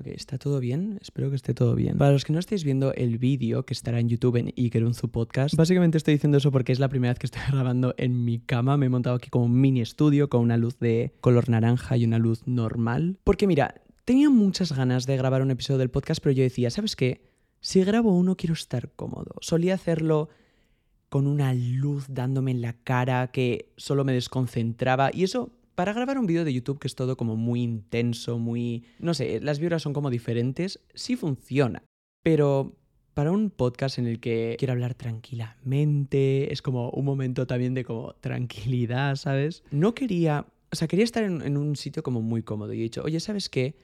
Ok, ¿está todo bien? Espero que esté todo bien. Para los que no estéis viendo el vídeo que estará en YouTube en Ikerunzu Podcast, básicamente estoy diciendo eso porque es la primera vez que estoy grabando en mi cama. Me he montado aquí como un mini estudio con una luz de color naranja y una luz normal. Porque mira, tenía muchas ganas de grabar un episodio del podcast, pero yo decía, ¿sabes qué? Si grabo uno quiero estar cómodo. Solía hacerlo con una luz dándome en la cara que solo me desconcentraba y eso para grabar un vídeo de YouTube que es todo como muy intenso, muy... No sé, las vibras son como diferentes, sí funciona. Pero para un podcast en el que quiero hablar tranquilamente, es como un momento también de como tranquilidad, ¿sabes? No quería... O sea, quería estar en, un sitio como muy cómodo y he dicho, oye, ¿sabes qué?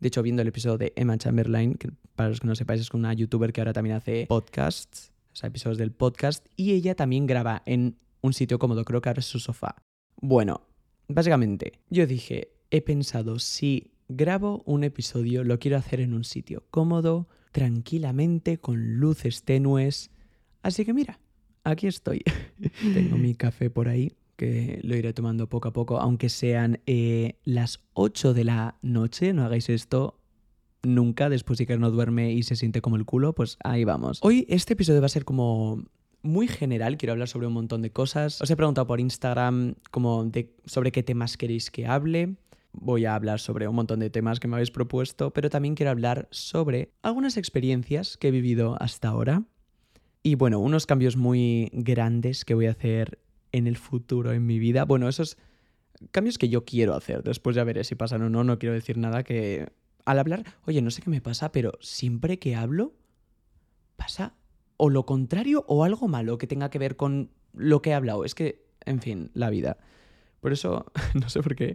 De hecho, viendo el episodio de Emma Chamberlain, que para los que no sepáis es una youtuber que ahora también hace podcasts, o sea, episodios del podcast, y ella también graba en un sitio cómodo, creo que ahora es su sofá. Bueno, Básicamente, yo dije, he pensado, si grabo un episodio, lo quiero hacer en un sitio cómodo, tranquilamente, con luces tenues. Así que mira, aquí estoy. Tengo mi café por ahí, que lo iré tomando poco a poco, aunque sean eh, las 8 de la noche. No hagáis esto nunca, después de que no duerme y se siente como el culo, pues ahí vamos. Hoy este episodio va a ser como muy general, quiero hablar sobre un montón de cosas. Os he preguntado por Instagram como sobre qué temas queréis que hable. Voy a hablar sobre un montón de temas que me habéis propuesto, pero también quiero hablar sobre algunas experiencias que he vivido hasta ahora. Y bueno, unos cambios muy grandes que voy a hacer en el futuro en mi vida. Bueno, esos cambios que yo quiero hacer. Después ya veré si pasan o no. No quiero decir nada que al hablar, oye, no sé qué me pasa, pero siempre que hablo pasa o lo contrario o algo malo que tenga que ver con lo que he hablado. Es que, en fin, la vida. Por eso, no sé por qué,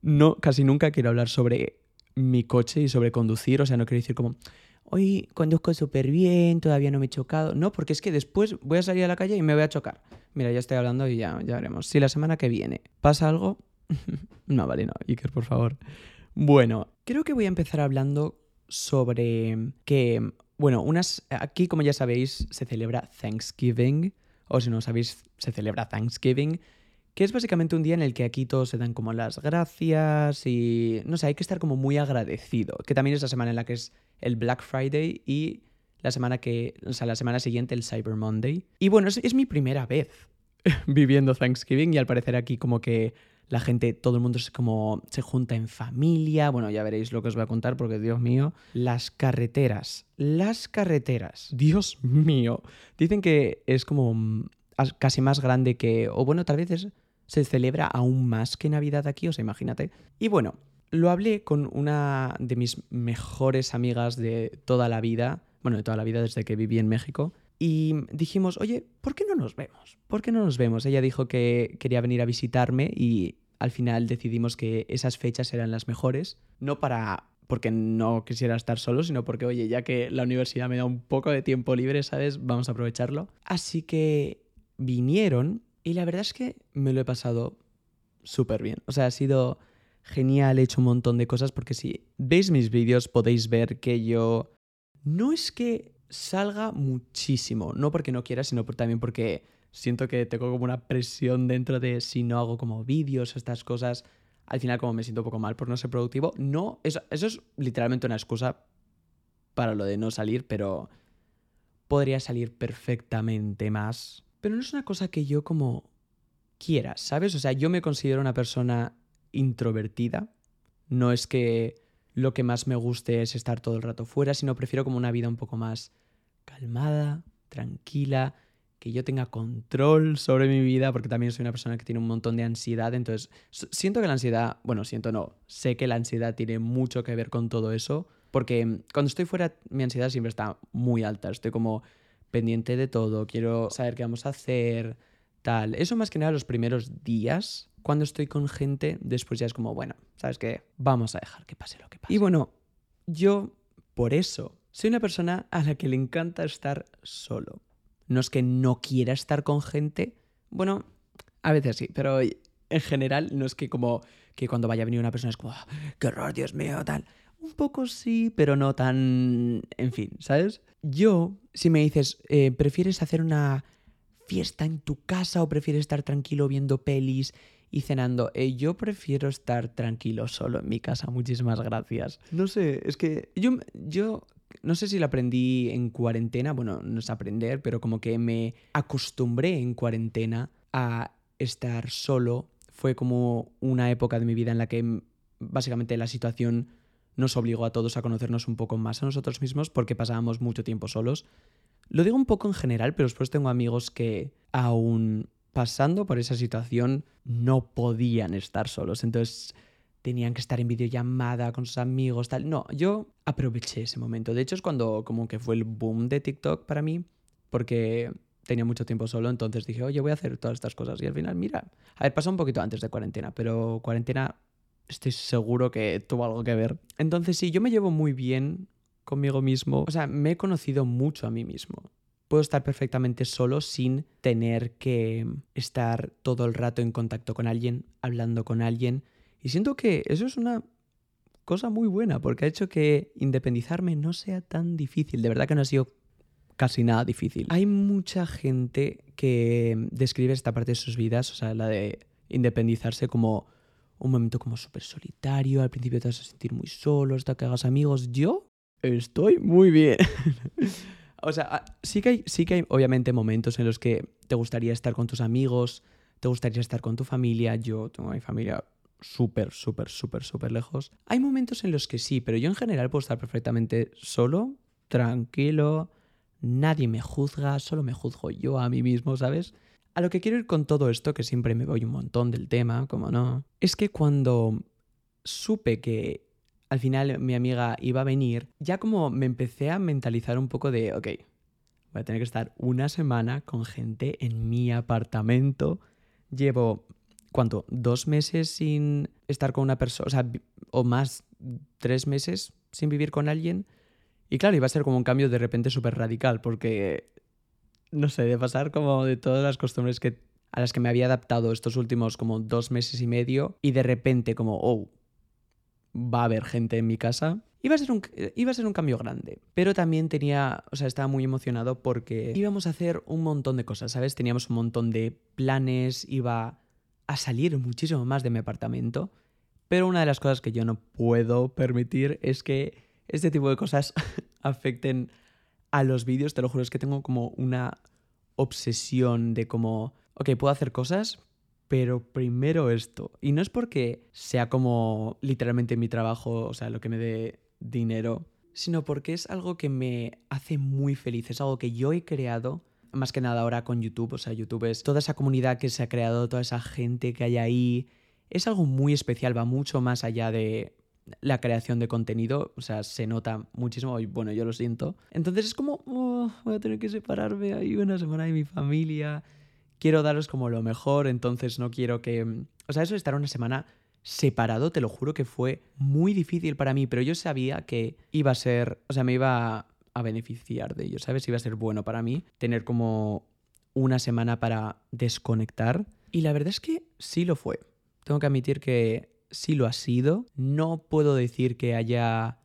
no, casi nunca quiero hablar sobre mi coche y sobre conducir. O sea, no quiero decir como, hoy conduzco súper bien, todavía no me he chocado. No, porque es que después voy a salir a la calle y me voy a chocar. Mira, ya estoy hablando y ya, ya veremos. Si la semana que viene pasa algo... no, vale, no. Iker, por favor. Bueno, creo que voy a empezar hablando sobre que bueno, unas, aquí como ya sabéis se celebra Thanksgiving, o si no sabéis se celebra Thanksgiving, que es básicamente un día en el que aquí todos se dan como las gracias y no sé, hay que estar como muy agradecido, que también es la semana en la que es el Black Friday y la semana que, o sea, la semana siguiente el Cyber Monday. Y bueno, es, es mi primera vez viviendo Thanksgiving y al parecer aquí como que la gente, todo el mundo se, como se junta en familia. Bueno, ya veréis lo que os voy a contar porque, Dios mío, las carreteras, las carreteras, Dios mío. Dicen que es como casi más grande que, o bueno, tal vez se celebra aún más que Navidad aquí, o sea, imagínate. Y bueno, lo hablé con una de mis mejores amigas de toda la vida, bueno, de toda la vida desde que viví en México, y dijimos, oye, ¿por qué no nos vemos? ¿Por qué no nos vemos? Ella dijo que quería venir a visitarme y al final decidimos que esas fechas eran las mejores, no para porque no quisiera estar solo, sino porque, oye, ya que la universidad me da un poco de tiempo libre, ¿sabes? Vamos a aprovecharlo. Así que vinieron y la verdad es que me lo he pasado súper bien. O sea, ha sido genial, he hecho un montón de cosas porque si veis mis vídeos podéis ver que yo no es que salga muchísimo, no porque no quiera, sino también porque siento que tengo como una presión dentro de si no hago como vídeos estas cosas, al final como me siento un poco mal por no ser productivo. No, eso, eso es literalmente una excusa para lo de no salir, pero podría salir perfectamente más. Pero no es una cosa que yo como quiera, ¿sabes? O sea, yo me considero una persona introvertida. No es que lo que más me guste es estar todo el rato fuera, sino prefiero como una vida un poco más calmada, tranquila, que yo tenga control sobre mi vida, porque también soy una persona que tiene un montón de ansiedad, entonces siento que la ansiedad, bueno, siento no, sé que la ansiedad tiene mucho que ver con todo eso, porque cuando estoy fuera mi ansiedad siempre está muy alta, estoy como pendiente de todo, quiero saber qué vamos a hacer, tal. Eso más que nada los primeros días, cuando estoy con gente, después ya es como, bueno, ¿sabes qué? Vamos a dejar que pase lo que pase. Y bueno, yo por eso soy una persona a la que le encanta estar solo. No es que no quiera estar con gente. Bueno, a veces sí, pero en general no es que como que cuando vaya a venir una persona es como, ah, qué horror, Dios mío, tal. Un poco sí, pero no tan... En fin, ¿sabes? Yo, si me dices, eh, ¿prefieres hacer una fiesta en tu casa o prefieres estar tranquilo viendo pelis y cenando. Eh, yo prefiero estar tranquilo solo en mi casa. Muchísimas gracias. No sé, es que yo, yo no sé si lo aprendí en cuarentena. Bueno, no es aprender, pero como que me acostumbré en cuarentena a estar solo. Fue como una época de mi vida en la que básicamente la situación nos obligó a todos a conocernos un poco más a nosotros mismos porque pasábamos mucho tiempo solos. Lo digo un poco en general, pero después tengo amigos que aún pasando por esa situación no podían estar solos. Entonces tenían que estar en videollamada con sus amigos, tal. No, yo aproveché ese momento. De hecho, es cuando como que fue el boom de TikTok para mí, porque tenía mucho tiempo solo, entonces dije, oye, voy a hacer todas estas cosas. Y al final, mira, a ver, pasó un poquito antes de cuarentena, pero cuarentena estoy seguro que tuvo algo que ver. Entonces sí, yo me llevo muy bien conmigo mismo. O sea, me he conocido mucho a mí mismo. Puedo estar perfectamente solo sin tener que estar todo el rato en contacto con alguien, hablando con alguien. Y siento que eso es una cosa muy buena porque ha hecho que independizarme no sea tan difícil. De verdad que no ha sido casi nada difícil. Hay mucha gente que describe esta parte de sus vidas, o sea, la de independizarse como un momento como súper solitario, al principio te vas a sentir muy solo hasta que hagas amigos. Yo estoy muy bien. o sea, ah, sí que, hay, sí que hay obviamente momentos en los que te gustaría estar con tus amigos, te gustaría estar con tu familia. Yo tengo mi familia súper, súper, súper, súper lejos. Hay momentos en los que sí, pero yo en general puedo estar perfectamente solo, tranquilo, nadie me juzga, solo me juzgo yo a mí mismo, ¿sabes? A lo que quiero ir con todo esto, que siempre me voy un montón del tema, como no, es que cuando supe que al final mi amiga iba a venir, ya como me empecé a mentalizar un poco de, ok, voy a tener que estar una semana con gente en mi apartamento. Llevo, ¿cuánto? Dos meses sin estar con una persona, o sea, o más, tres meses sin vivir con alguien. Y claro, iba a ser como un cambio de repente súper radical, porque no sé, de pasar como de todas las costumbres que, a las que me había adaptado estos últimos como dos meses y medio y de repente como, oh, va a haber gente en mi casa. Iba a, ser un, iba a ser un cambio grande, pero también tenía, o sea, estaba muy emocionado porque íbamos a hacer un montón de cosas, ¿sabes? Teníamos un montón de planes, iba a salir muchísimo más de mi apartamento, pero una de las cosas que yo no puedo permitir es que este tipo de cosas afecten a los vídeos, te lo juro, es que tengo como una obsesión de como, ok, puedo hacer cosas, pero primero esto. Y no es porque sea como literalmente mi trabajo, o sea, lo que me dé dinero, sino porque es algo que me hace muy feliz, es algo que yo he creado. Más que nada ahora con YouTube, o sea, YouTube es toda esa comunidad que se ha creado, toda esa gente que hay ahí. Es algo muy especial, va mucho más allá de la creación de contenido, o sea, se nota muchísimo y bueno, yo lo siento. Entonces es como, oh, voy a tener que separarme ahí una semana de mi familia, quiero daros como lo mejor, entonces no quiero que... O sea, eso de estar una semana separado, te lo juro que fue muy difícil para mí, pero yo sabía que iba a ser, o sea, me iba a beneficiar de ello, ¿sabes? Iba a ser bueno para mí tener como una semana para desconectar. Y la verdad es que sí lo fue. Tengo que admitir que sí lo ha sido. No puedo decir que haya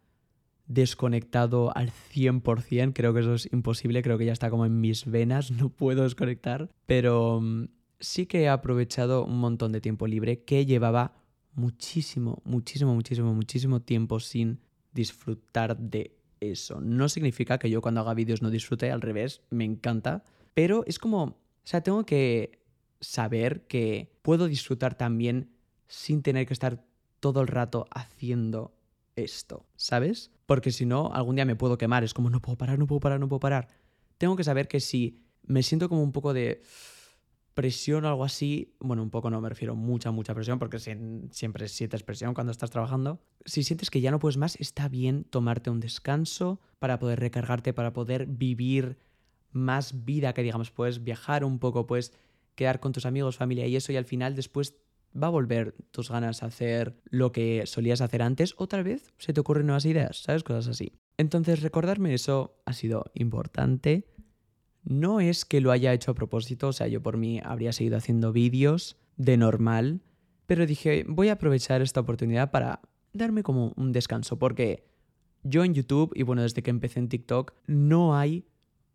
desconectado al 100%, creo que eso es imposible, creo que ya está como en mis venas, no puedo desconectar, pero mm, sí que he aprovechado un montón de tiempo libre que llevaba muchísimo, muchísimo, muchísimo, muchísimo tiempo sin disfrutar de eso. No significa que yo cuando haga vídeos no disfrute, al revés, me encanta, pero es como, o sea, tengo que saber que puedo disfrutar también sin tener que estar todo el rato haciendo esto, ¿sabes? Porque si no, algún día me puedo quemar, es como no puedo parar, no puedo parar, no puedo parar. Tengo que saber que si me siento como un poco de presión o algo así, bueno, un poco no me refiero mucha, mucha presión, porque siempre sientes presión cuando estás trabajando. Si sientes que ya no puedes más, está bien tomarte un descanso para poder recargarte, para poder vivir más vida que digamos, puedes viajar un poco, puedes quedar con tus amigos, familia y eso, y al final después va a volver tus ganas a hacer lo que solías hacer antes o tal vez se te ocurren nuevas ideas, ¿sabes? Cosas así. Entonces recordarme eso ha sido importante. No es que lo haya hecho a propósito, o sea, yo por mí habría seguido haciendo vídeos de normal, pero dije, voy a aprovechar esta oportunidad para darme como un descanso, porque yo en YouTube, y bueno, desde que empecé en TikTok, no hay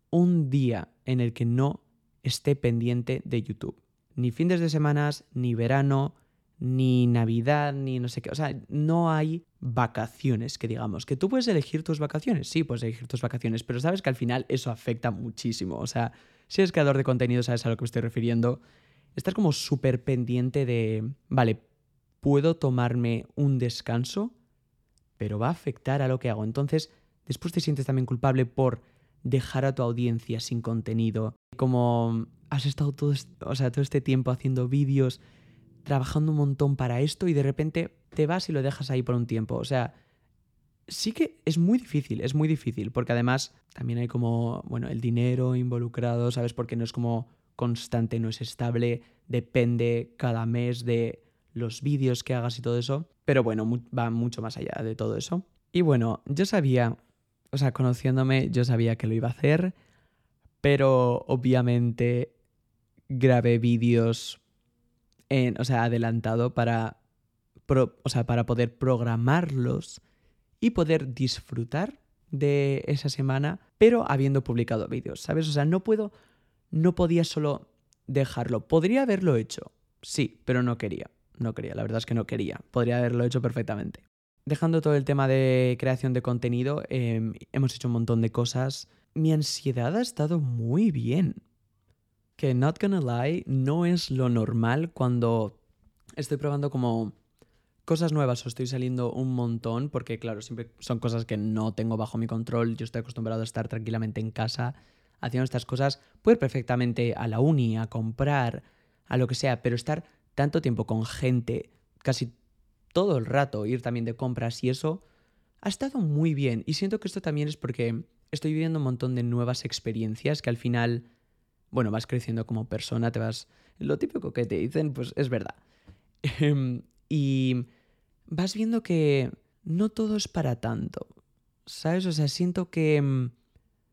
un día en el que no esté pendiente de YouTube. Ni fines de semanas, ni verano, ni Navidad, ni no sé qué. O sea, no hay vacaciones, que digamos. Que tú puedes elegir tus vacaciones, sí, puedes elegir tus vacaciones, pero sabes que al final eso afecta muchísimo. O sea, si eres creador de contenido, sabes a lo que me estoy refiriendo. Estás como súper pendiente de, vale, puedo tomarme un descanso, pero va a afectar a lo que hago. Entonces, después te sientes también culpable por dejar a tu audiencia sin contenido. Como has estado todo, o sea, todo este tiempo haciendo vídeos trabajando un montón para esto y de repente te vas y lo dejas ahí por un tiempo. O sea, sí que es muy difícil, es muy difícil, porque además también hay como, bueno, el dinero involucrado, ¿sabes? Porque no es como constante, no es estable, depende cada mes de los vídeos que hagas y todo eso. Pero bueno, va mucho más allá de todo eso. Y bueno, yo sabía, o sea, conociéndome, yo sabía que lo iba a hacer, pero obviamente grabé vídeos o sea, adelantado para, o sea, para poder programarlos y poder disfrutar de esa semana, pero habiendo publicado vídeos, ¿sabes? O sea, no puedo, no podía solo dejarlo. Podría haberlo hecho, sí, pero no quería. No quería, la verdad es que no quería. Podría haberlo hecho perfectamente. Dejando todo el tema de creación de contenido, em, hemos hecho un montón de cosas. Mi ansiedad ha estado muy bien que not gonna lie, no es lo normal cuando estoy probando como cosas nuevas o estoy saliendo un montón, porque claro, siempre son cosas que no tengo bajo mi control, yo estoy acostumbrado a estar tranquilamente en casa haciendo estas cosas, puedo ir perfectamente a la uni, a comprar, a lo que sea, pero estar tanto tiempo con gente, casi todo el rato, ir también de compras y eso, ha estado muy bien. Y siento que esto también es porque estoy viviendo un montón de nuevas experiencias que al final bueno, vas creciendo como persona, te vas... Lo típico que te dicen, pues es verdad. Em, y vas viendo que no todo es para tanto, ¿sabes? O sea, siento que em,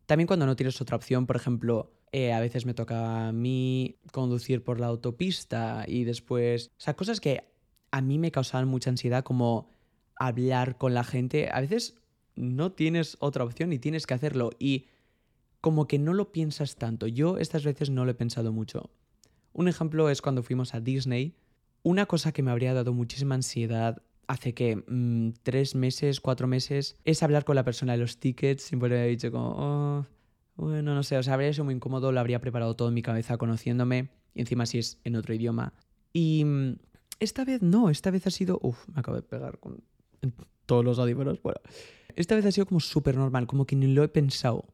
también cuando no tienes otra opción, por ejemplo, eh, a veces me toca a mí conducir por la autopista y después, o sea, cosas que a mí me causaban mucha ansiedad como hablar con la gente, a veces no tienes otra opción y tienes que hacerlo y como que no lo piensas tanto. Yo estas veces no lo he pensado mucho. Un ejemplo es cuando fuimos a Disney. Una cosa que me habría dado muchísima ansiedad hace que mm, tres meses, cuatro meses, es hablar con la persona de los tickets. Siempre le he dicho como, oh, bueno, no sé, o sea, habría sido muy incómodo, lo habría preparado todo en mi cabeza conociéndome, y encima si es en otro idioma. Y mm, esta vez no, esta vez ha sido, Uf, me acabo de pegar con todos los audífonos. Esta vez ha sido como súper normal, como que ni lo he pensado.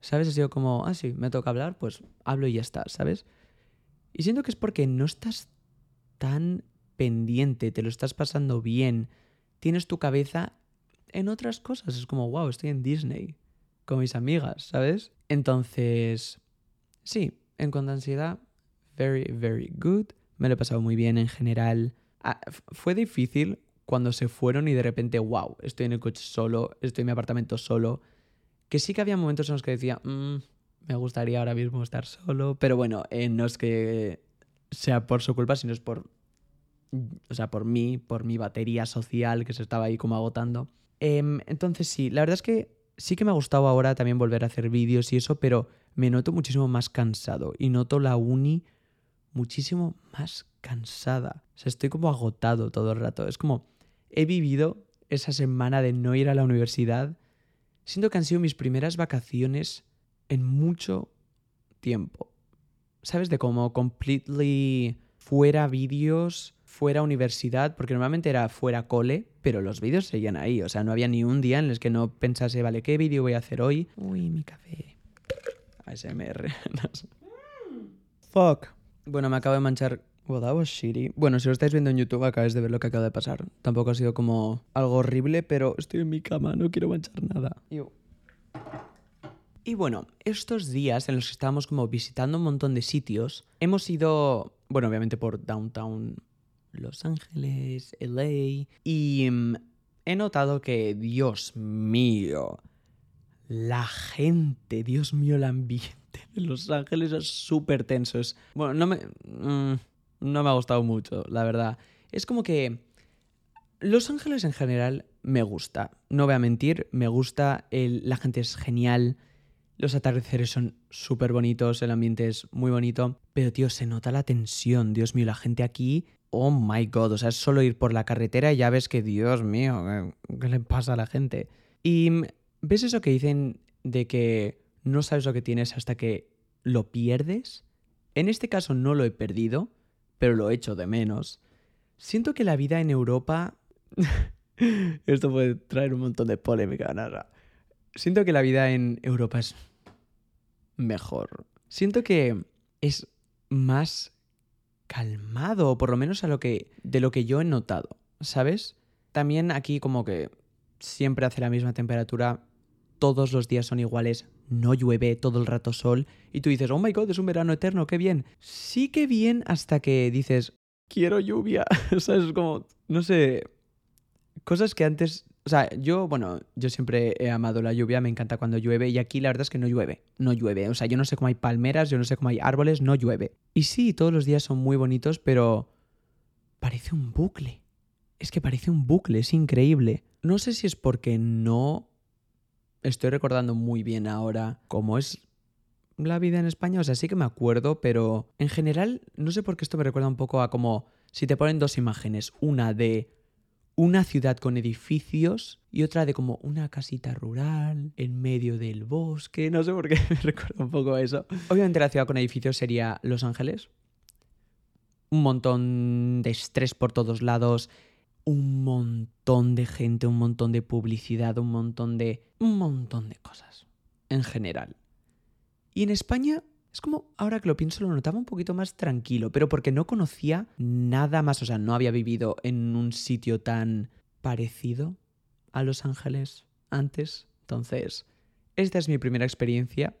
¿Sabes? Ha sido como, ah, sí, me toca hablar, pues hablo y ya está, ¿sabes? Y siento que es porque no estás tan pendiente, te lo estás pasando bien, tienes tu cabeza en otras cosas. Es como, wow, estoy en Disney con mis amigas, ¿sabes? Entonces, sí, en cuanto a ansiedad, very, very good. Me lo he pasado muy bien en general. Ah, fue difícil cuando se fueron y de repente, wow, estoy en el coche solo, estoy en mi apartamento solo que sí que había momentos en los que decía, mm, me gustaría ahora mismo estar solo, pero bueno, eh, no es que sea por su culpa, sino es por, o sea, por mí, por mi batería social que se estaba ahí como agotando. Em, entonces sí, la verdad es que sí que me ha gustado ahora también volver a hacer vídeos y eso, pero me noto muchísimo más cansado y noto la uni muchísimo más cansada. O sea, estoy como agotado todo el rato. Es como, he vivido esa semana de no ir a la universidad siento que han sido mis primeras vacaciones en mucho tiempo. ¿Sabes? De como completely fuera vídeos, fuera universidad, porque normalmente era fuera cole, pero los vídeos seguían ahí. O sea, no había ni un día en el que no pensase, vale, ¿qué vídeo voy a hacer hoy? Uy, mi café. ASMR. Fuck. Bueno, me acabo de manchar Well, that was shitty. Bueno, si lo estáis viendo en YouTube, acabáis de ver lo que acaba de pasar. Tampoco ha sido como algo horrible, pero estoy en mi cama, no quiero manchar nada. Y bueno, estos días en los que estábamos como visitando un montón de sitios, hemos ido, bueno, obviamente por Downtown Los Ángeles, LA, y mm, he notado que, Dios mío, la gente, Dios mío, el ambiente de Los Ángeles es súper tenso. bueno, no me... Mm, no me ha gustado mucho, la verdad. Es como que Los Ángeles en general me gusta. No voy a mentir, me gusta. la gente es genial. Los atardeceres son súper bonitos, el ambiente es muy bonito. Pero, tío, se nota la tensión. Dios mío, la gente aquí oh my god, o sea, es solo ir por la carretera y ya ves que, Dios mío, ¿qué le pasa a la gente? Y ves eso que dicen de que no sabes lo que tienes hasta que lo pierdes. En este caso no lo he perdido, pero lo echo de menos. Siento que la vida en Europa... Esto puede traer un montón de polémica, nada. Siento que la vida en Europa es mejor. Siento que es más calmado, o por lo menos a lo que, de lo que yo he notado, ¿sabes? También aquí como que siempre hace la misma temperatura, todos los días son iguales, no llueve, todo el rato sol, y tú dices, oh my god, es un verano eterno, qué bien. Sí que bien hasta que dices, quiero lluvia, ¿sabes? Como, no sé, cosas que antes o sea, yo, bueno, yo siempre he amado la lluvia, me encanta cuando llueve y aquí la verdad es que no llueve, no llueve. O sea, yo no sé cómo hay palmeras, yo no sé cómo hay árboles, no llueve. Y sí, todos los días son muy bonitos, pero parece un bucle. Es que parece un bucle, es increíble. No sé si es porque no estoy recordando muy bien ahora cómo es la vida en España, o sea, sí que me acuerdo, pero en general no sé por qué esto me recuerda un poco a como si te ponen dos imágenes, una de una ciudad con edificios y otra de como una casita rural en medio del bosque. No sé por qué me recuerda un poco a eso. Obviamente la ciudad con edificios sería Los Ángeles. Un montón de estrés por todos lados, un montón de gente, un montón de publicidad, un montón de... un montón de cosas en general. Y en España es como, ahora que lo pienso, lo notaba un poquito más tranquilo, pero porque no conocía nada más, o sea, no había vivido en un sitio tan parecido a Los Ángeles antes. Entonces, esta es mi primera experiencia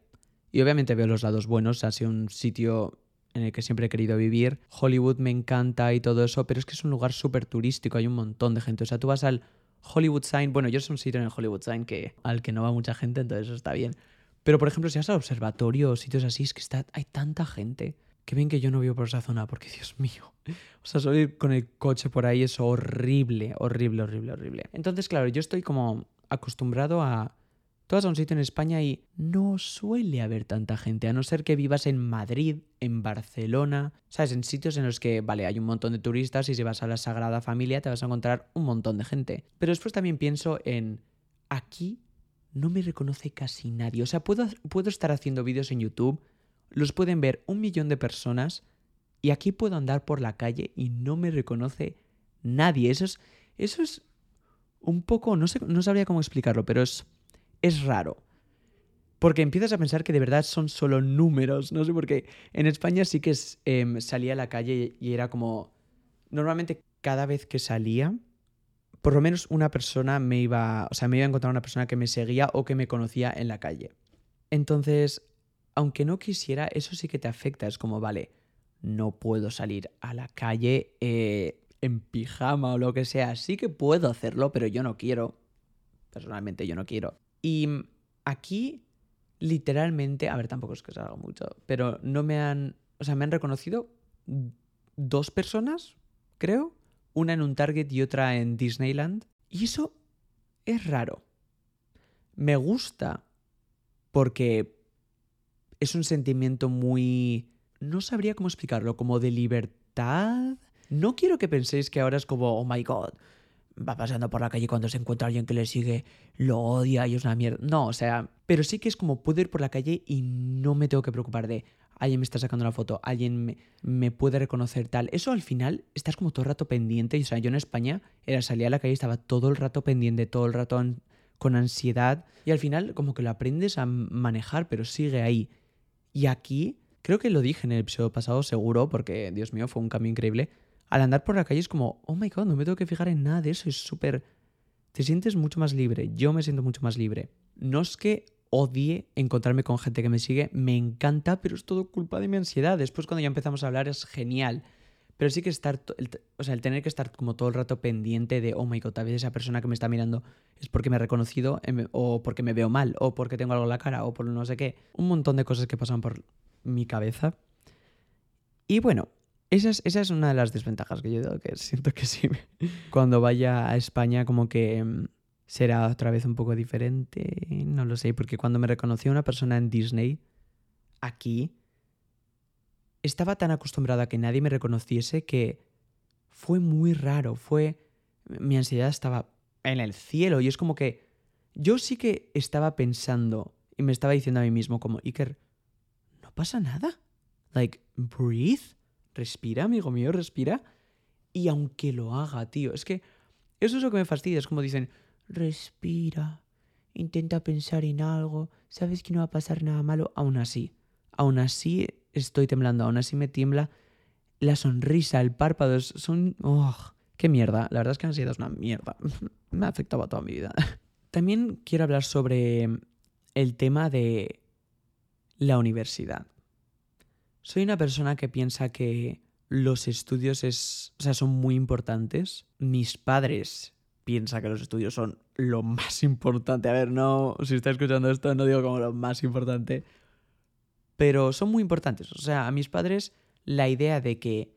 y obviamente veo los lados buenos, ha sido un sitio en el que siempre he querido vivir. Hollywood me encanta y todo eso, pero es que es un lugar súper turístico, hay un montón de gente. O sea, tú vas al Hollywood Sign, bueno, yo soy un sitio en el Hollywood Sign que, al que no va mucha gente, entonces eso está bien. Pero, por ejemplo, si vas al observatorio o sitios así, es que está, hay tanta gente. Qué bien que yo no vivo por esa zona, porque Dios mío. O sea, salir con el coche por ahí es horrible, horrible, horrible, horrible. Entonces, claro, yo estoy como acostumbrado a... Tú vas a un sitio en España y no suele haber tanta gente, a no ser que vivas en Madrid, en Barcelona, ¿sabes? En sitios en los que, vale, hay un montón de turistas y si vas a la Sagrada Familia te vas a encontrar un montón de gente. Pero después también pienso en aquí no me reconoce casi nadie. O sea, puedo, puedo estar haciendo vídeos en YouTube, los pueden ver un millón de personas y aquí puedo andar por la calle y no me reconoce nadie. Eso es, eso es un poco, no, sé, no sabría cómo explicarlo, pero es, es raro. Porque empiezas a pensar que de verdad son solo números. No sé por qué. En España sí que em, salía a la calle y era como... Normalmente cada vez que salía por lo menos una persona me iba, o sea, me iba a encontrar una persona que me seguía o que me conocía en la calle. Entonces, aunque no quisiera, eso sí que te afecta. Es como, vale, no puedo salir a la calle eh, en pijama o lo que sea. Sí que puedo hacerlo, pero yo no quiero. Personalmente yo no quiero. Y aquí, literalmente, a ver, tampoco es que salga mucho, pero no me han, o sea, me han reconocido dos personas, creo una en un Target y otra en Disneyland. Y eso es raro. Me gusta porque es un sentimiento muy... No sabría cómo explicarlo, como de libertad. No quiero que penséis que ahora es como, oh my god, va pasando por la calle cuando se encuentra alguien que le sigue, lo odia y es una mierda. No, o sea, pero sí que es como puedo ir por la calle y no me tengo que preocupar de, alguien me está sacando la foto, alguien me, puede reconocer tal. Eso al final estás como todo el rato pendiente. O sea, yo en España era salir a la calle estaba todo el rato pendiente, todo el rato con ansiedad. Y al final como que lo aprendes a manejar, pero sigue ahí. Y aquí, creo que lo dije en el episodio pasado seguro, porque Dios mío, fue un cambio increíble. Al andar por la calle es como, oh my god, no me tengo que fijar en nada de eso, es súper... Te sientes mucho más libre, yo me siento mucho más libre. No es que odie encontrarme con gente que me sigue, me encanta, pero es todo culpa de mi ansiedad. Después cuando ya empezamos a hablar es genial. Pero sí que estar, o sea, el tener que estar como todo el rato pendiente de, oh my god, a veces esa persona que me está mirando es porque me ha reconocido, em, o porque me veo mal, o porque tengo algo en la cara, o por no sé qué. Un montón de cosas que pasan por mi cabeza. Y bueno, esa es, esa es una de las desventajas que yo que siento que sí. Cuando vaya a España, como que em, será otra vez un poco diferente, no lo sé, porque cuando me reconoció una persona en Disney, aquí, estaba tan acostumbrada a que nadie me reconociese que fue muy raro, fue... Mi ansiedad estaba en el cielo y es como que yo sí que estaba pensando y me estaba diciendo a mí mismo como, Iker, no pasa nada. Like, breathe, respira, amigo mío, respira. Y aunque lo haga, tío, es que eso es lo que me fastidia, es como dicen, respira, intenta pensar en algo, sabes que no va a pasar nada malo, aún así, aún así estoy temblando, aún así me tiembla la sonrisa, el párpado, son... Oh, ¡Qué mierda! La verdad es que la ansiedad es una mierda. me ha afectado a toda mi vida. También quiero hablar sobre el tema de la universidad. Soy una persona que piensa que los estudios es, o sea, son muy importantes. Mis padres piensan que los estudios son lo más importante. A ver, no, si está escuchando esto, no digo como lo más importante, pero son muy importantes. O sea, a mis padres la idea de que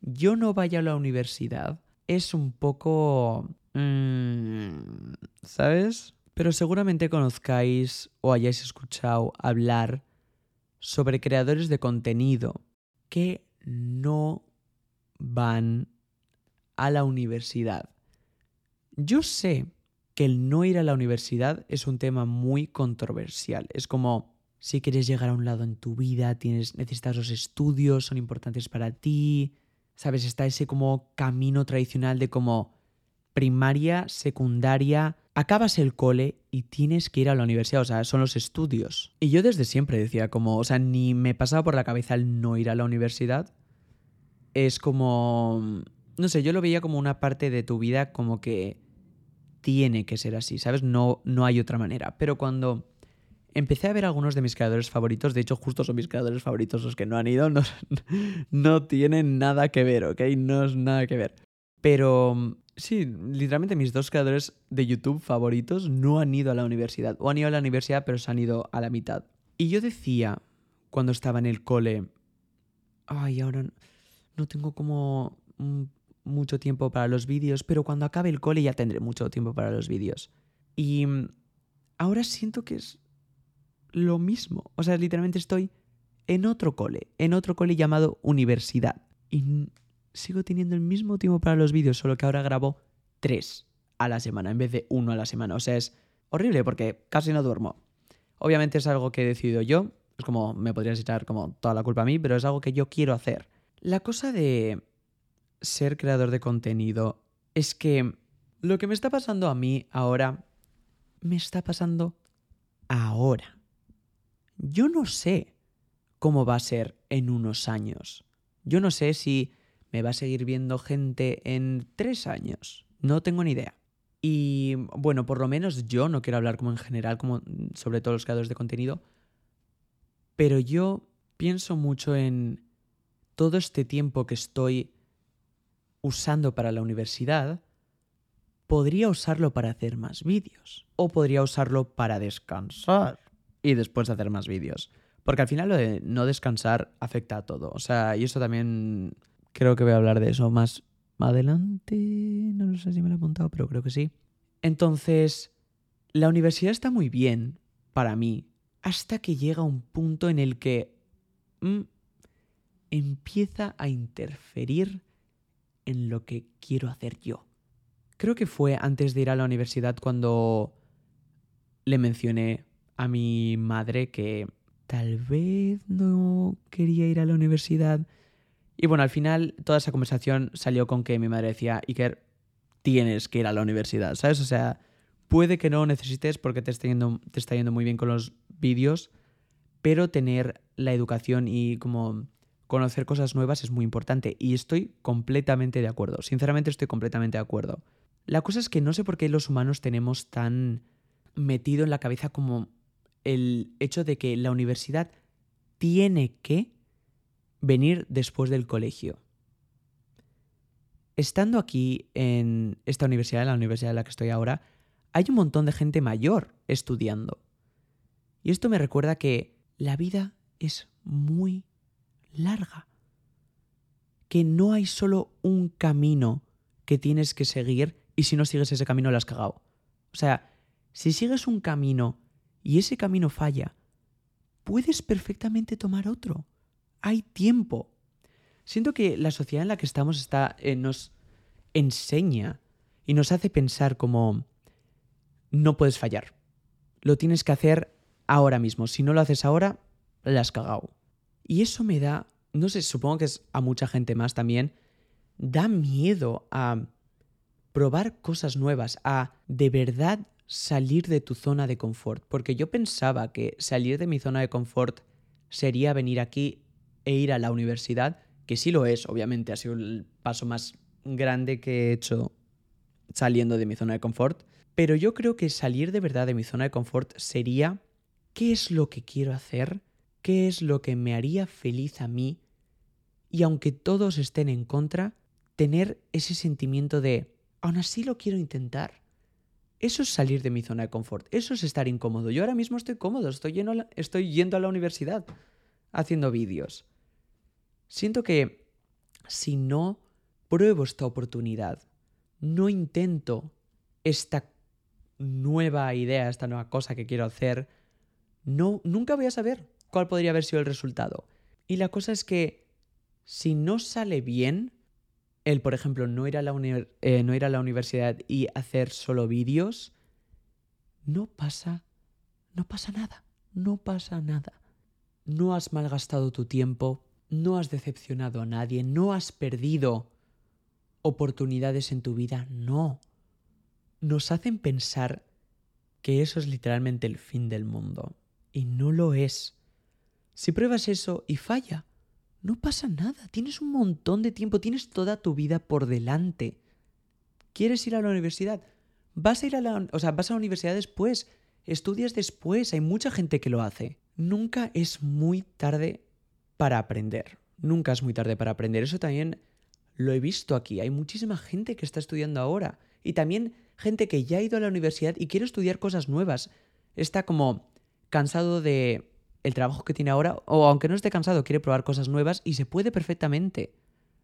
yo no vaya a la universidad es un poco... Mm, ¿Sabes? Pero seguramente conozcáis o hayáis escuchado hablar sobre creadores de contenido que no van a la universidad. Yo sé que el no ir a la universidad es un tema muy controversial. Es como si quieres llegar a un lado en tu vida, tienes, necesitas los estudios, son importantes para ti. ¿Sabes? Está ese como camino tradicional de como primaria, secundaria, acabas el cole y tienes que ir a la universidad, o sea, son los estudios. Y yo desde siempre decía como, o sea, ni me pasaba por la cabeza el no ir a la universidad. Es como, no sé, yo lo veía como una parte de tu vida como que tiene que ser así, ¿sabes? No, no hay otra manera. Pero cuando empecé a ver algunos de mis creadores favoritos, de hecho justo son mis creadores favoritos los que no han ido, no, no tienen nada que ver, ¿ok? No es nada que ver. Pero Sí, literalmente mis dos creadores de YouTube favoritos no han ido a la universidad. O han ido a la universidad, pero se han ido a la mitad. Y yo decía, cuando estaba en el cole, ay, ahora no tengo como mucho tiempo para los vídeos, pero cuando acabe el cole ya tendré mucho tiempo para los vídeos. Y ahora siento que es lo mismo. O sea, literalmente estoy en otro cole, en otro cole llamado universidad. Sigo teniendo el mismo tiempo para los vídeos, solo que ahora grabo tres a la semana en vez de uno a la semana. O sea, es horrible porque casi no duermo. Obviamente es algo que he decidido yo, es como me podrías echar como toda la culpa a mí, pero es algo que yo quiero hacer. La cosa de ser creador de contenido es que lo que me está pasando a mí ahora, me está pasando ahora. Yo no sé cómo va a ser en unos años. Yo no sé si me va a seguir viendo gente en tres años. No tengo ni idea. Y bueno, por lo menos yo no quiero hablar como en general, como sobre todos los creadores de contenido, pero yo pienso mucho en todo este tiempo que estoy usando para la universidad, podría usarlo para hacer más vídeos. O podría usarlo para descansar y después hacer más vídeos. Porque al final lo de no descansar afecta a todo. O sea, y eso también Creo que voy a hablar de eso más adelante. No lo sé si me lo he apuntado, pero creo que sí. Entonces, la universidad está muy bien para mí hasta que llega un punto en el que mm, empieza a interferir en lo que quiero hacer yo. Creo que fue antes de ir a la universidad cuando le mencioné a mi madre que tal vez no quería ir a la universidad y bueno, al final toda esa conversación salió con que mi madre decía, Iker, tienes que ir a la universidad, ¿sabes? O sea, puede que no necesites porque te está yendo, te está yendo muy bien con los vídeos, pero tener la educación y como conocer cosas nuevas es muy importante. Y estoy completamente de acuerdo, sinceramente estoy completamente de acuerdo. La cosa es que no sé por qué los humanos tenemos tan metido en la cabeza como el hecho de que la universidad tiene que venir después del colegio. Estando aquí en esta universidad, en la universidad en la que estoy ahora, hay un montón de gente mayor estudiando. Y esto me recuerda que la vida es muy larga. Que no hay solo un camino que tienes que seguir y si no sigues ese camino lo has cagado. O sea, si sigues un camino y ese camino falla, puedes perfectamente tomar otro hay tiempo. Siento que la sociedad en la que estamos está, eh, nos enseña y nos hace pensar como no puedes fallar. Lo tienes que hacer ahora mismo. Si no lo haces ahora, la has cagado. Y eso me da, no sé, supongo que es a mucha gente más también, da miedo a probar cosas nuevas, a de verdad salir de tu zona de confort. Porque yo pensaba que salir de mi zona de confort sería venir aquí e ir a la universidad, que sí lo es, obviamente, ha sido el paso más grande que he hecho saliendo de mi zona de confort. Pero yo creo que salir de verdad de mi zona de confort sería qué es lo que quiero hacer, qué es lo que me haría feliz a mí, y aunque todos estén en contra, tener ese sentimiento de, aún así lo quiero intentar. Eso es salir de mi zona de confort, eso es estar incómodo. Yo ahora mismo estoy cómodo, estoy, estoy yendo a la universidad, haciendo vídeos. Siento que si no pruebo esta oportunidad, no intento esta nueva idea, esta nueva cosa que quiero hacer, no, nunca voy a saber cuál podría haber sido el resultado. Y la cosa es que si no sale bien, el, por ejemplo, no ir a la, eh, no ir a la universidad y hacer solo vídeos, no pasa, no pasa nada, no pasa nada. No has malgastado tu tiempo, no has decepcionado a nadie, no has perdido oportunidades en tu vida, no. Nos hacen pensar que eso es literalmente el fin del mundo. Y no lo es. Si pruebas eso y falla, no pasa nada. Tienes un montón de tiempo, tienes toda tu vida por delante. ¿Quieres ir a la universidad? Vas a ir a la, o sea, vas a la universidad después, estudias después, hay mucha gente que lo hace. Nunca es muy tarde para aprender. Nunca es muy tarde para aprender. Eso también lo he visto aquí. Hay muchísima gente que está estudiando ahora. Y también gente que ya ha ido a la universidad y quiere estudiar cosas nuevas. Está como cansado de el trabajo que tiene ahora, o aunque no esté cansado, quiere probar cosas nuevas y se puede perfectamente.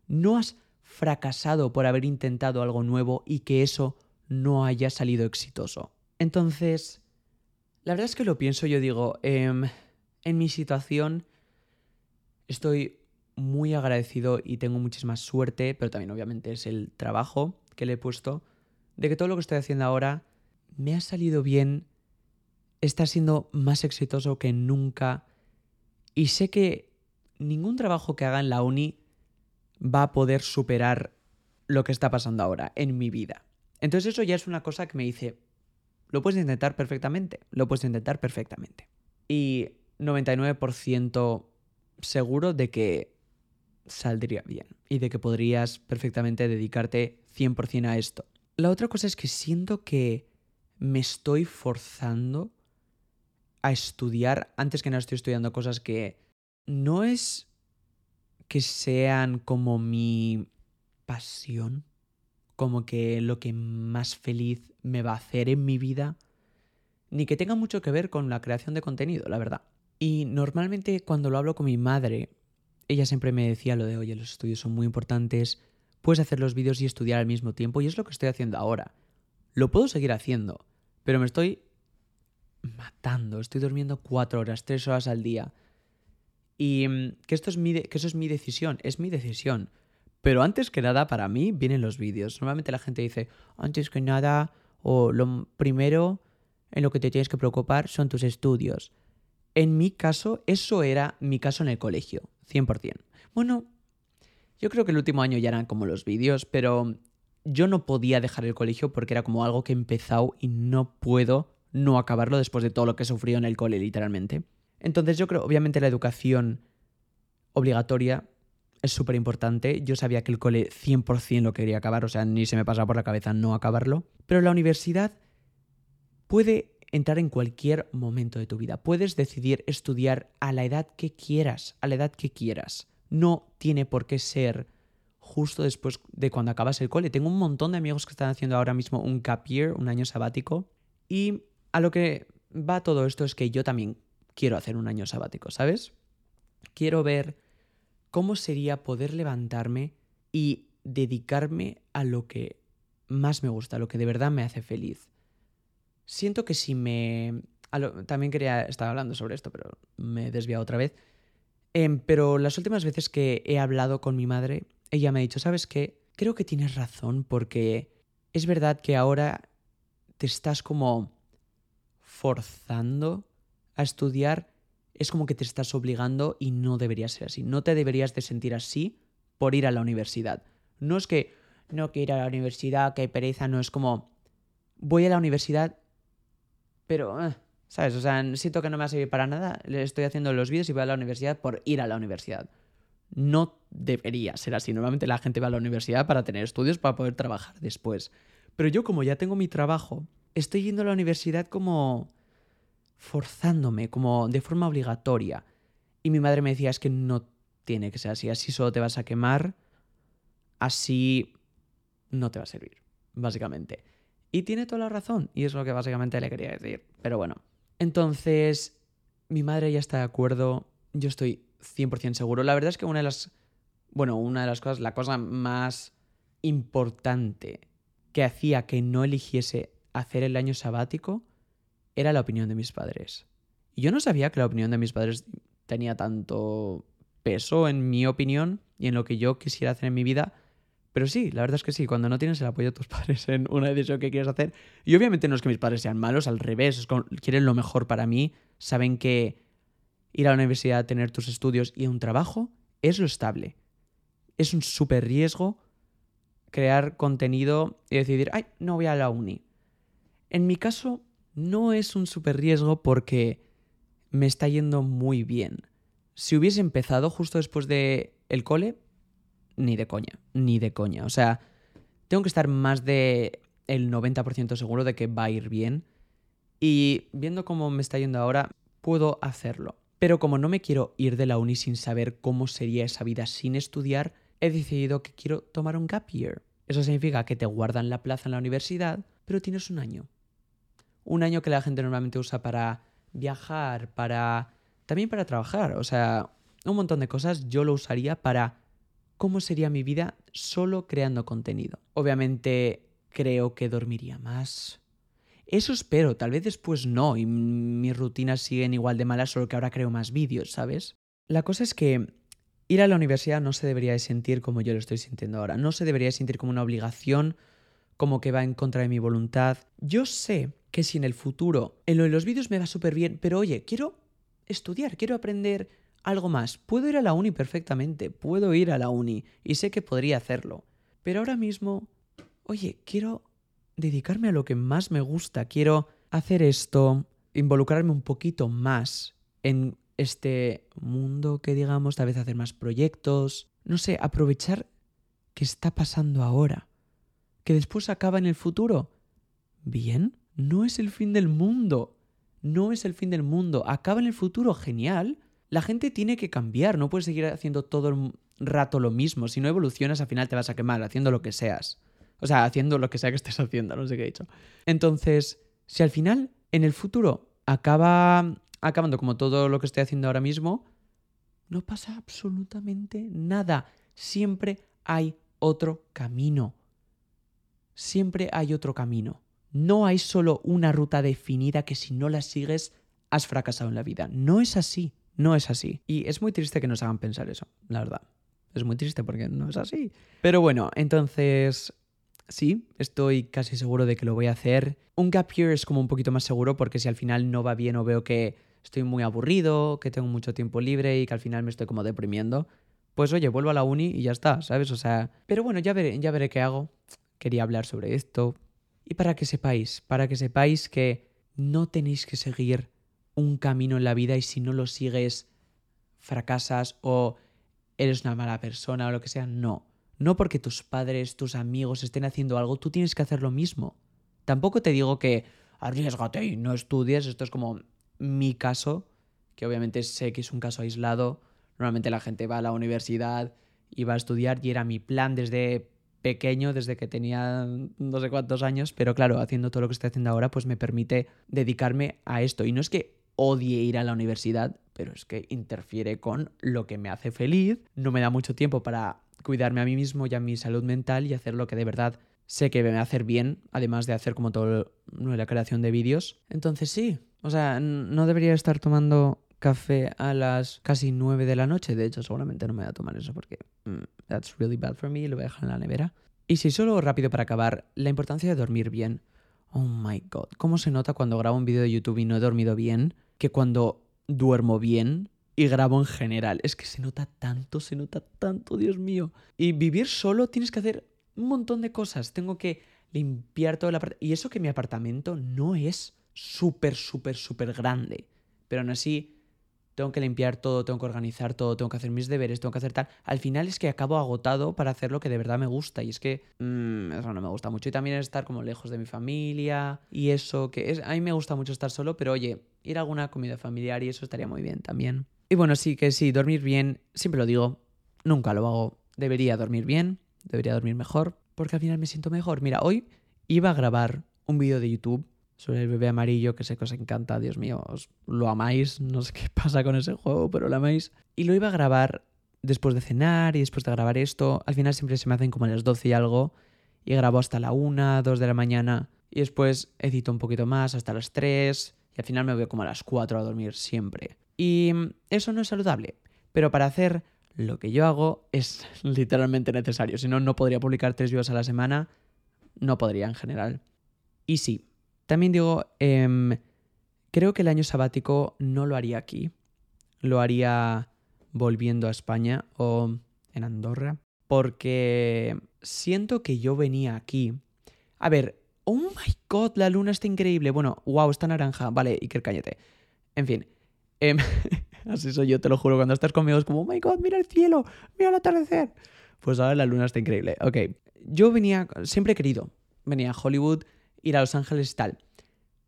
No has fracasado por haber intentado algo nuevo y que eso no haya salido exitoso. Entonces, la verdad es que lo pienso, yo digo, em, en mi situación estoy muy agradecido y tengo muchísima suerte, pero también obviamente es el trabajo que le he puesto, de que todo lo que estoy haciendo ahora me ha salido bien está siendo más exitoso que nunca y sé que ningún trabajo que haga en la uni va a poder superar lo que está pasando ahora en mi vida. Entonces eso ya es una cosa que me dice, lo puedes intentar perfectamente, lo puedes intentar perfectamente. Y 99% seguro de que saldría bien y de que podrías perfectamente dedicarte 100% a esto. La otra cosa es que siento que me estoy forzando a estudiar, antes que nada estoy estudiando cosas que no es que sean como mi pasión, como que lo que más feliz me va a hacer en mi vida, ni que tenga mucho que ver con la creación de contenido, la verdad. Y normalmente cuando lo hablo con mi madre, ella siempre me decía lo de, oye, los estudios son muy importantes, puedes hacer los vídeos y estudiar al mismo tiempo, y es lo que estoy haciendo ahora. Lo puedo seguir haciendo, pero me estoy matando. Estoy durmiendo cuatro horas, tres horas al día. Y mm, que, esto es mi eso es mi decisión, es mi decisión. Pero antes que nada, para mí, vienen los vídeos. Normalmente la gente dice, antes que nada, o lo primero en lo que te tienes que preocupar son tus estudios. En mi caso, eso era mi caso en el colegio, 100%. Bueno, yo creo que el último año ya eran como los vídeos, pero yo no podía dejar el colegio porque era como algo que he empezado y no puedo no acabarlo después de todo lo que he sufrido en el cole, literalmente. Entonces yo creo, obviamente la educación obligatoria es súper importante. Yo sabía que el cole 100% lo quería acabar, o sea, ni se me pasaba por la cabeza no acabarlo. Pero la universidad puede entrar en cualquier momento de tu vida. Puedes decidir estudiar a la edad que quieras, a la edad que quieras. No tiene por qué ser justo después de cuando acabas el cole. Tengo un montón de amigos que están haciendo ahora mismo un gap year, un año sabático, y a lo que va todo esto es que yo también quiero hacer un año sabático, ¿sabes? Quiero ver cómo sería poder levantarme y dedicarme a lo que más me gusta, lo que de verdad me hace feliz. Siento que si me... también quería estar hablando sobre esto, pero me he desviado otra vez. Em, pero las últimas veces que he hablado con mi madre, ella me ha dicho, ¿sabes qué? Creo que tienes razón porque es verdad que ahora te estás como forzando a estudiar, es como que te estás obligando y no debería ser así. No te deberías de sentir así por ir a la universidad. No es que no quiero ir a la universidad, que hay pereza, no es como voy a la universidad, pero, eh, ¿sabes? O sea, siento que no me va a servir para nada, le estoy haciendo los vídeos y voy a la universidad por ir a la universidad. No debería ser así. Normalmente la gente va a la universidad para tener estudios, para poder trabajar después. Pero yo como ya tengo mi trabajo, estoy yendo a la universidad como forzándome, como de forma obligatoria. Y mi madre me decía, es que no tiene que ser así, así solo te vas a quemar, así no te va a servir, básicamente. Y tiene toda la razón, y es lo que básicamente le quería decir. Pero bueno, entonces mi madre ya está de acuerdo, yo estoy 100% seguro. La verdad es que una de las, bueno, una de las cosas, la cosa más importante que hacía que no eligiese hacer el año sabático era la opinión de mis padres. Y yo no sabía que la opinión de mis padres tenía tanto peso en mi opinión y en lo que yo quisiera hacer en mi vida. Pero sí, la verdad es que sí, cuando no tienes el apoyo de tus padres en una decisión que quieres hacer, y obviamente no es que mis padres sean malos, al revés, quieren lo mejor para mí, saben que ir a la universidad, tener tus estudios y un trabajo es lo estable. Es un súper riesgo crear contenido y decidir, ay, no voy a la uni. En mi caso, no es un súper riesgo porque me está yendo muy bien. Si hubiese empezado justo después de el cole, ni de coña, ni de coña. O sea, tengo que estar más de el 90% seguro de que va a ir bien. Y viendo cómo me está yendo ahora, puedo hacerlo. Pero como no me quiero ir de la uni sin saber cómo sería esa vida sin estudiar, he decidido que quiero tomar un gap year. Eso significa que te guardan la plaza en la universidad, pero tienes un año. Un año que la gente normalmente usa para viajar, para... también para trabajar. O sea, un montón de cosas yo lo usaría para cómo sería mi vida solo creando contenido. Obviamente creo que dormiría más. Eso espero, tal vez después no, y mis rutinas siguen igual de malas, solo que ahora creo más vídeos, ¿sabes? La cosa es que ir a la universidad no se debería de sentir como yo lo estoy sintiendo ahora, no se debería de sentir como una obligación, como que va en contra de mi voluntad. Yo sé que si en el futuro, en lo de los vídeos me va súper bien, pero oye, quiero estudiar, quiero aprender algo más. Puedo ir a la uni perfectamente, puedo ir a la uni y sé que podría hacerlo. Pero ahora mismo, oye, quiero dedicarme a lo que más me gusta, quiero hacer esto, involucrarme un poquito más en este mundo que digamos, tal vez hacer más proyectos, no sé, aprovechar que está pasando ahora, que después acaba en el futuro. Bien, no es el fin del mundo, no es el fin del mundo, acaba en el futuro, genial, la gente tiene que cambiar, no puedes seguir haciendo todo el rato lo mismo. Si no evolucionas, al final te vas a quemar haciendo lo que seas. O sea, haciendo lo que sea que estés haciendo, no sé qué he dicho. Entonces, si al final, en el futuro, acaba acabando como todo lo que estoy haciendo ahora mismo, no pasa absolutamente nada. Siempre hay otro camino. Siempre hay otro camino. No hay solo una ruta definida que si no la sigues has fracasado en la vida. No es así. No es así. Y es muy triste que nos hagan pensar eso, la verdad. Es muy triste porque no es así. Pero bueno, entonces sí, estoy casi seguro de que lo voy a hacer. Un gap year es como un poquito más seguro porque si al final no va bien o veo que estoy muy aburrido, que tengo mucho tiempo libre y que al final me estoy como deprimiendo, pues oye, vuelvo a la uni y ya está, ¿sabes? O sea, pero bueno, ya veré, ya veré qué hago. Quería hablar sobre esto. Y para que sepáis, para que sepáis que no tenéis que seguir un camino en la vida y si no lo sigues fracasas o eres una mala persona o lo que sea. No. No porque tus padres, tus amigos estén haciendo algo, tú tienes que hacer lo mismo. Tampoco te digo que arriesgate y no estudies. Esto es como mi caso, que obviamente sé que es un caso aislado. Normalmente la gente va a la universidad y va a estudiar y era mi plan desde pequeño, desde que tenía no sé cuántos años, pero claro, haciendo todo lo que estoy haciendo ahora, pues me permite dedicarme a esto. Y no es que odie ir a la universidad, pero es que interfiere con lo que me hace feliz, no me da mucho tiempo para cuidarme a mí mismo y a mi salud mental y hacer lo que de verdad sé que me va hacer bien, además de hacer como todo la creación de vídeos. Entonces sí, o sea, no debería estar tomando café a las casi 9 de la noche. De hecho, seguramente no me voy a tomar eso porque mm, that's really bad for me. Lo voy a dejar en la nevera. Y si solo rápido para acabar, la importancia de dormir bien. Oh my god, ¿cómo se nota cuando grabo un vídeo de YouTube y no he dormido bien? Que cuando duermo bien y grabo en general. Es que se nota tanto, se nota tanto, Dios mío. Y vivir solo tienes que hacer un montón de cosas. Tengo que limpiar todo el apartamento. Y eso que mi apartamento no es súper, súper, súper grande. Pero aún así, tengo que limpiar todo, tengo que organizar todo, tengo que hacer mis deberes, tengo que hacer tal. Al final es que acabo agotado para hacer lo que de verdad me gusta. Y es que mm, eso no me gusta mucho. Y también estar como lejos de mi familia. Y eso, que es, a mí me gusta mucho estar solo, pero oye, ir a alguna comida familiar y eso estaría muy bien también. Y bueno, sí que sí, dormir bien, siempre lo digo, nunca lo hago. Debería dormir bien, debería dormir mejor, porque al final me siento mejor. Mira, hoy iba a grabar un vídeo de YouTube sobre el bebé amarillo, que sé que os encanta, Dios mío, os lo amáis, no sé qué pasa con ese juego, pero lo amáis. Y lo iba a grabar después de cenar y después de grabar esto. Al final siempre se me hacen como las 12 y algo, y grabo hasta la 1, 2 de la mañana, y después edito un poquito más hasta las 3, y al final me voy como a las 4 a dormir siempre. Y eso no es saludable, pero para hacer lo que yo hago es literalmente necesario, si no, no podría publicar tres videos a la semana, no podría en general. Y sí, también digo, em, creo que el año sabático no lo haría aquí. Lo haría volviendo a España o en Andorra. Porque siento que yo venía aquí. A ver, oh my god, la luna está increíble. Bueno, wow, está naranja. Vale, Iker, cállate. En fin. Em, así soy yo, te lo juro. Cuando estás conmigo es como, oh my god, mira el cielo, mira el atardecer. Pues ahora la luna está increíble. Ok. Yo venía, siempre he querido. Venía a Hollywood ir a Los Ángeles tal.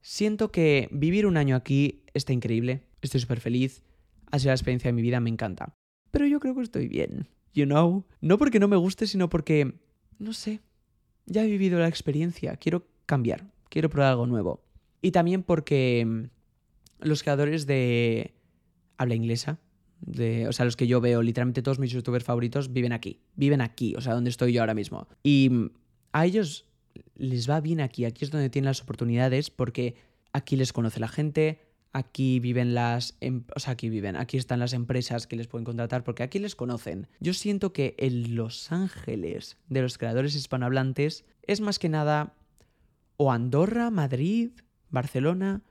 Siento que vivir un año aquí está increíble, estoy súper feliz, ha sido la experiencia de mi vida, me encanta. Pero yo creo que estoy bien, you know? No porque no me guste, sino porque, no sé, ya he vivido la experiencia, quiero cambiar, quiero probar algo nuevo. Y también porque mm, los creadores de habla inglesa, de, o sea, los que yo veo, literalmente todos mis youtubers favoritos viven aquí, viven aquí, o sea, donde estoy yo ahora mismo. Y mm, a ellos les va bien aquí, aquí es donde tienen las oportunidades porque aquí les conoce la gente, aquí viven las, em, o sea, aquí viven, aquí están las empresas que les pueden contratar porque aquí les conocen. Yo siento que en Los Ángeles de los creadores hispanohablantes es más que nada o Andorra, Madrid, Barcelona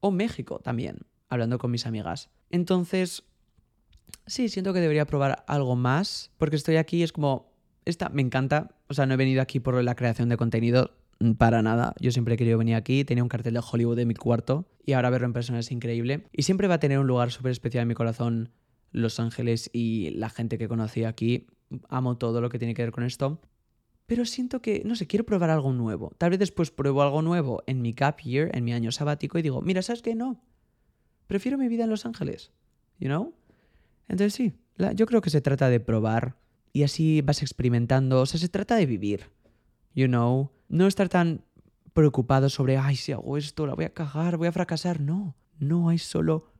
o México también, hablando con mis amigas. Entonces, sí, siento que debería probar algo más porque estoy aquí es como esta me encanta. O sea, no he venido aquí por la creación de contenido mm, para nada. Yo siempre he querido venir aquí. Tenía un cartel de Hollywood en mi cuarto y ahora verlo en persona es increíble. Y siempre va a tener un lugar súper especial en mi corazón Los Ángeles y la gente que conocí aquí. Amo todo lo que tiene que ver con esto. Pero siento que, no sé, quiero probar algo nuevo. Tal vez después pruebo algo nuevo en mi gap year, en mi año sabático, y digo, mira, ¿sabes qué? No. Prefiero mi vida en Los Ángeles. You know? Entonces sí, yo creo que se trata de probar y así vas experimentando. O sea, se trata de vivir, you know. No estar tan preocupado sobre, ay, si hago esto, la voy a cagar, voy a fracasar. No, no hay solo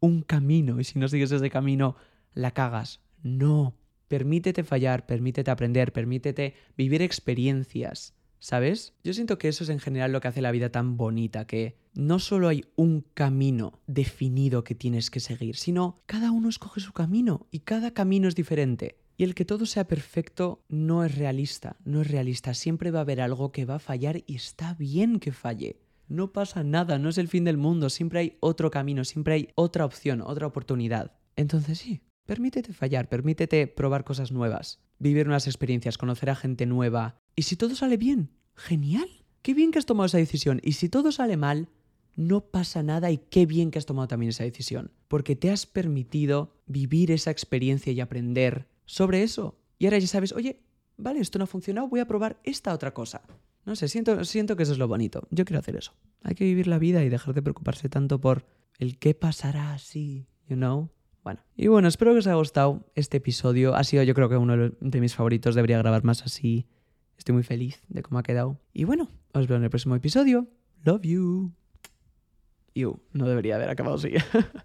un camino y si no sigues ese camino, la cagas. No, permítete fallar, permítete aprender, permítete vivir experiencias. ¿Sabes? Yo siento que eso es en general lo que hace la vida tan bonita, que no solo hay un camino definido que tienes que seguir, sino cada uno escoge su camino y cada camino es diferente. Y el que todo sea perfecto no es realista, no es realista. Siempre va a haber algo que va a fallar y está bien que falle. No pasa nada, no es el fin del mundo, siempre hay otro camino, siempre hay otra opción, otra oportunidad. Entonces sí, permítete fallar, permítete probar cosas nuevas, vivir nuevas experiencias, conocer a gente nueva. Y si todo sale bien, genial. Qué bien que has tomado esa decisión. Y si todo sale mal, no pasa nada y qué bien que has tomado también esa decisión. Porque te has permitido vivir esa experiencia y aprender sobre eso. Y ahora ya sabes, oye, vale, esto no ha funcionado, voy a probar esta otra cosa. No sé, siento, siento que eso es lo bonito. Yo quiero hacer eso. Hay que vivir la vida y dejar de preocuparse tanto por el qué pasará así, you know. Bueno, y bueno, espero que os haya gustado este episodio. Ha sido yo creo que uno de mis favoritos, debería grabar más así. Estoy muy feliz de cómo ha quedado. Y bueno, os veo en el próximo episodio. Love you. You, no debería haber acabado así.